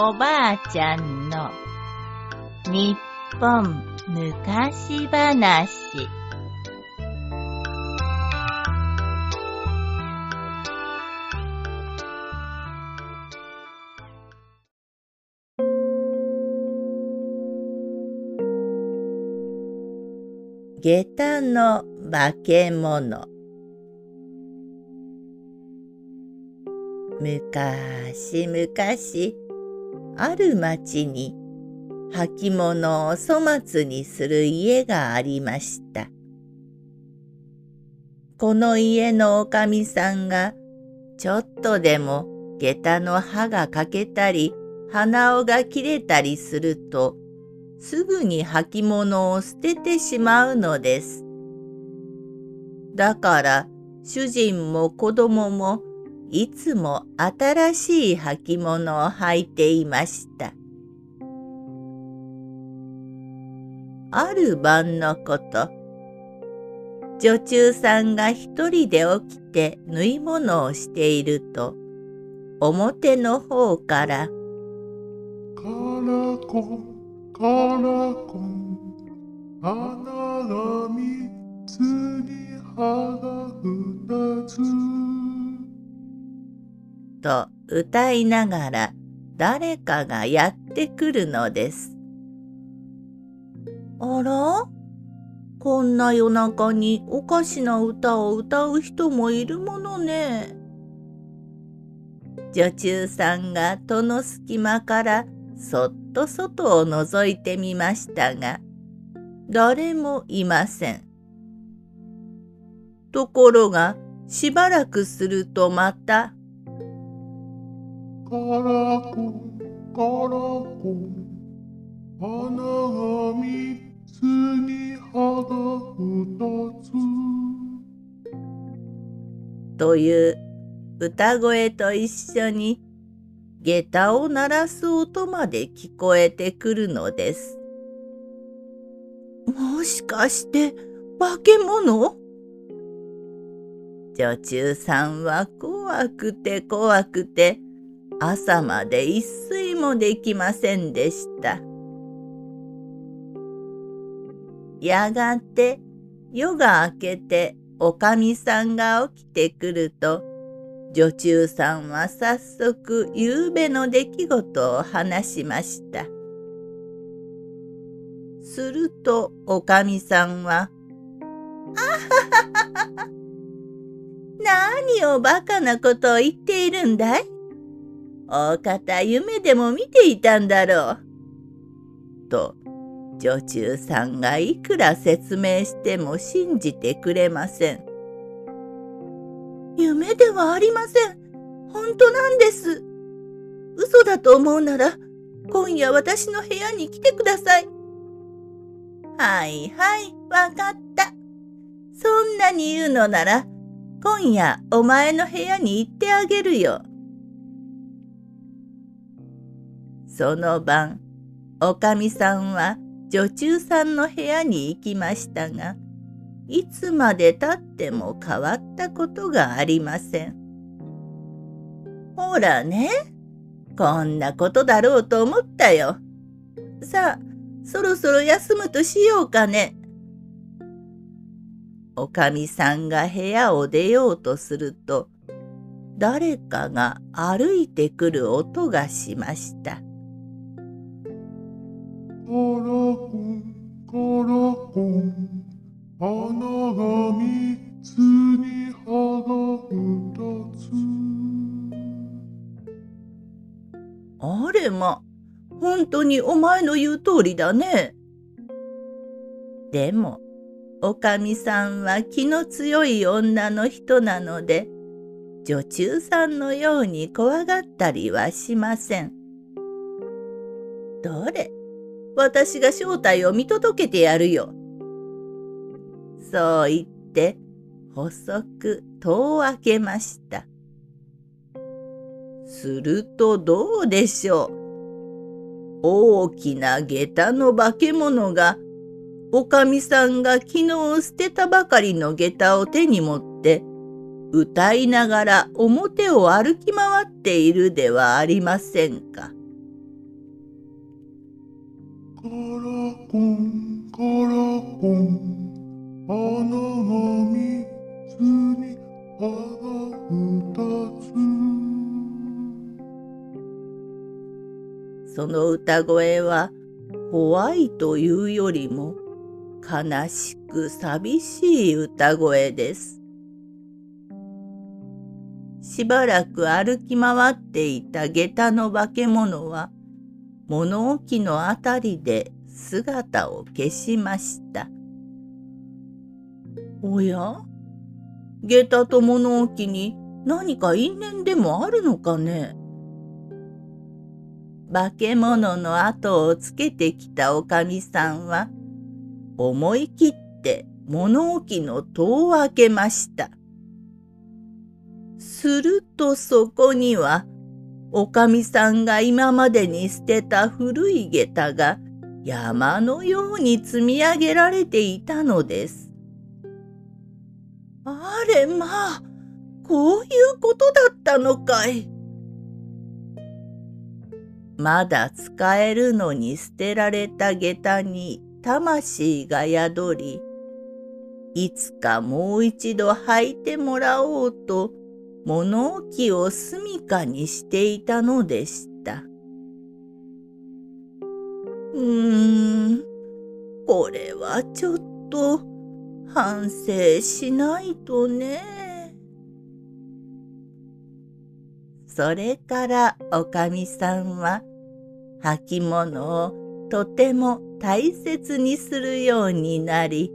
おばあちゃんの日本昔話。下駄の化け物。むかしむかしある町に履物を粗末にする家がありました。この家のおかみさんがちょっとでも下駄の刃が欠けたり鼻緒が切れたりするとすぐに履物を捨ててしまうのです。だから主人も子供もいつも新しい履物を履いていました。ある晩のこと、女中さんが一人で起きて縫い物をしていると、表の方から、カラコンからこ穴が三つに歯が二つと歌いながら誰かがやってくるのです。あら？こんな夜中におかしな歌を歌う人もいるものね。女中さんが戸の隙間からそっと外を覗いてみましたが、誰もいません。ところが、しばらくするとまた、カラコカラコ花が三つに葉が二つ。という歌声と一緒に下駄を鳴らす音まで聞こえてくるのです。もしかして化け物？女中さんは怖くて怖くて朝まで一睡もできませんでした。やがて夜が明けておかみさんが起きてくると女中さんは早速夕べの出来事を話しました。するとおかみさんは、あはははは何をバカなことを言っているんだい？お方夢でも見ていたんだろう。と女中さんがいくら説明しても信じてくれません。夢ではありません。本当なんです。嘘だと思うなら、今夜私の部屋に来てください。はいはい、わかった。そんなに言うのなら、今夜お前の部屋に行ってあげるよ。その晩、おかみさんは女中さんの部屋に行きましたが、いつまでたっても変わったことがありません。ほらね、こんなことだろうと思ったよ。さあ、そろそろ休むとしようかね。おかみさんが部屋を出ようとすると、誰かが歩いてくる音がしました。コロコン、コロコン。花が三つに葉が二つ。あれま、本当にお前の言う通りだね。でも、おかみさんは気の強い女の人なので、女中さんのように怖がったりはしません。どれ、私が正体を見届けてやるよ。そう言って細く戸を開けました。するとどうでしょう。大きな下駄の化け物がおかみさんが昨日捨てたばかりの下駄を手に持って歌いながら表を歩き回っているではありませんか。カラコンカラコン花が三つに葉が二つその歌声は怖いというよりも悲しく寂しい歌声です。しばらく歩き回っていた下駄の化け物は物置のあたりで姿を消しました。おや？下駄と物置に何か因縁でもあるのかね？化け物の後をつけてきたおかみさんは思い切って物置の戸を開けました。するとそこにはおかみさんが今までに捨てた古い下駄が山のように積み上げられていたのです。あれまあ、こういうことだったのかい。まだ使えるのに捨てられた下駄に魂が宿り、いつかもう一度履いてもらおうと物置を住処にしていたのでした。うーん、これはちょっと反省しないとね。それからおかみさんは履物をとても大切にするようになり、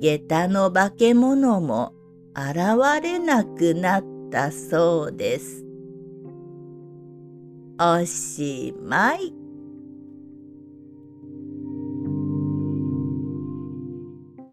下駄の化け物も現れなくなったそうです。おしまい。